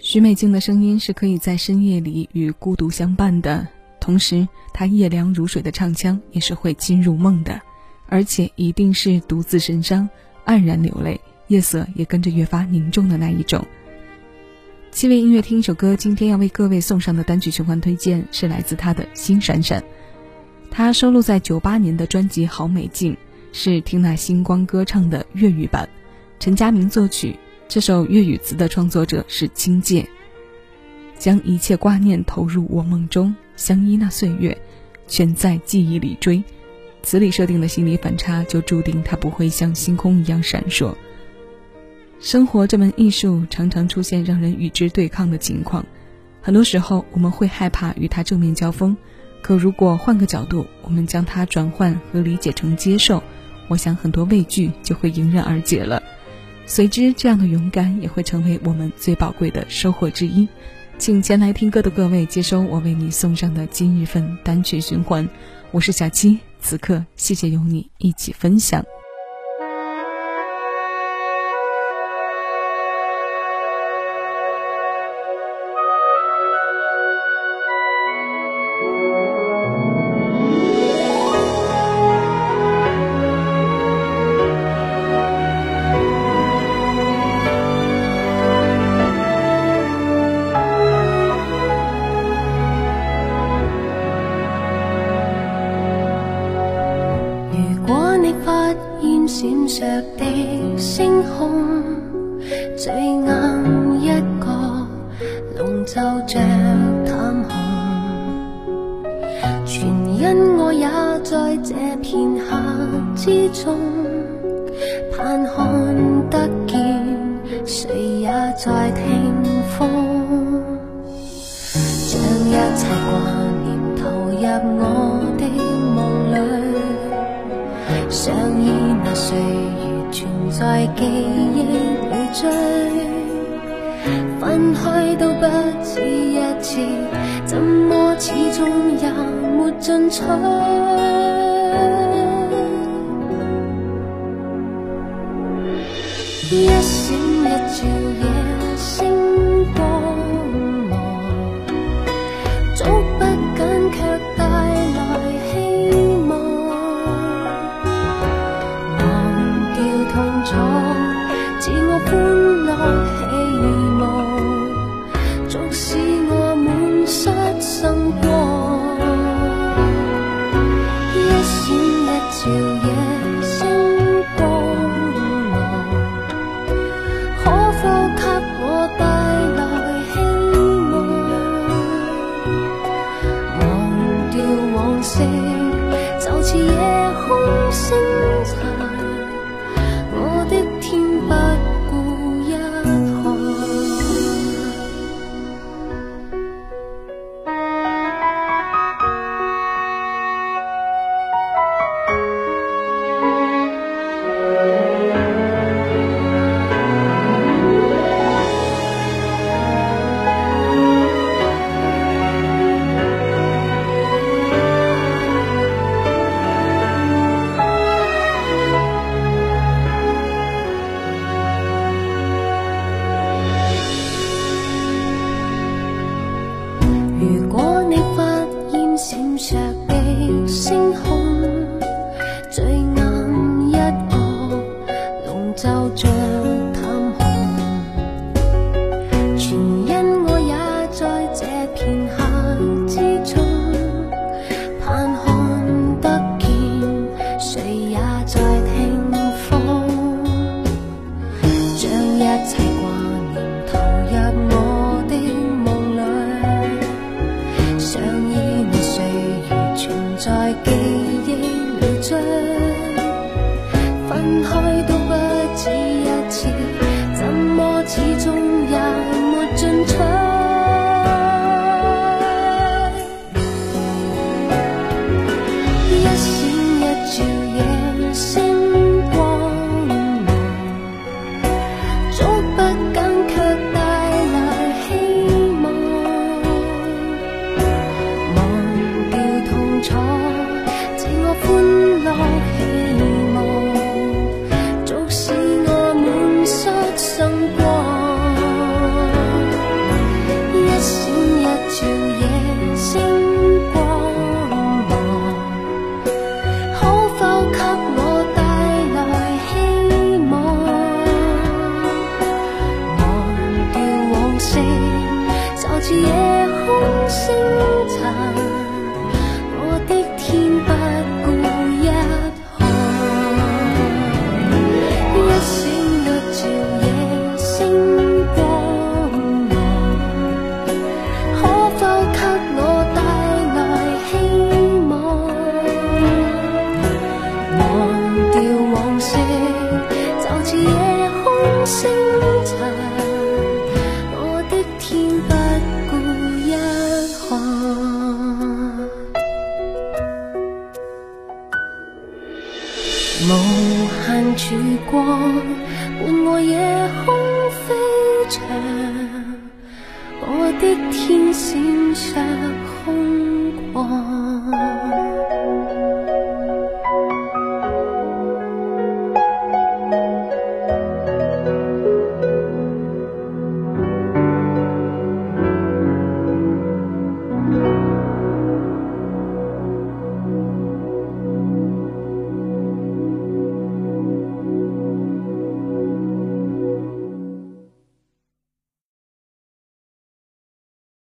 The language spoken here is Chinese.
许美静的声音是可以在深夜里与孤独相伴的，同时她夜凉如水的唱腔也是会惊入梦的，而且一定是独自神伤、黯然流泪，夜色也跟着越发凝重的那一种。七位音乐听一首歌，今天要为各位送上的单曲循环推荐是来自他的《心闪闪》，他收录在九八年的专辑《好美静》，是听那星光歌唱的粤语版，陈佳明作曲。这首粤语词的创作者是清界，将一切挂念投入我梦中，相依那岁月，全在记忆里追。词里设定的心理反差，就注定它不会像星空一样闪烁。生活这门艺术，常常出现让人与之对抗的情况，很多时候我们会害怕与它正面交锋。可如果换个角度，我们将它转换和理解成接受，我想很多畏惧就会迎刃而解了。随之，这样的勇敢也会成为我们最宝贵的收获之一。请前来听歌的各位接收我为你送上的今日份单曲循环。我是小七，此刻谢谢有你一起分享。闪烁的星空，最暗一角，笼罩着淡红。全因我也在这片刻之中，盼看得见，谁也在听风，岁月存在记忆里追，分开都不止一次，怎么始终也没进取？一闪一照中，自我欢乐希望，纵使。最暗一个笼罩着淡红全因我也在这片黑之中盼看得见谁也在听风。将一切挂念投入我的梦里。想依赖谁而存在这。是你光，伴我夜空飞翔。我的天闪着空光。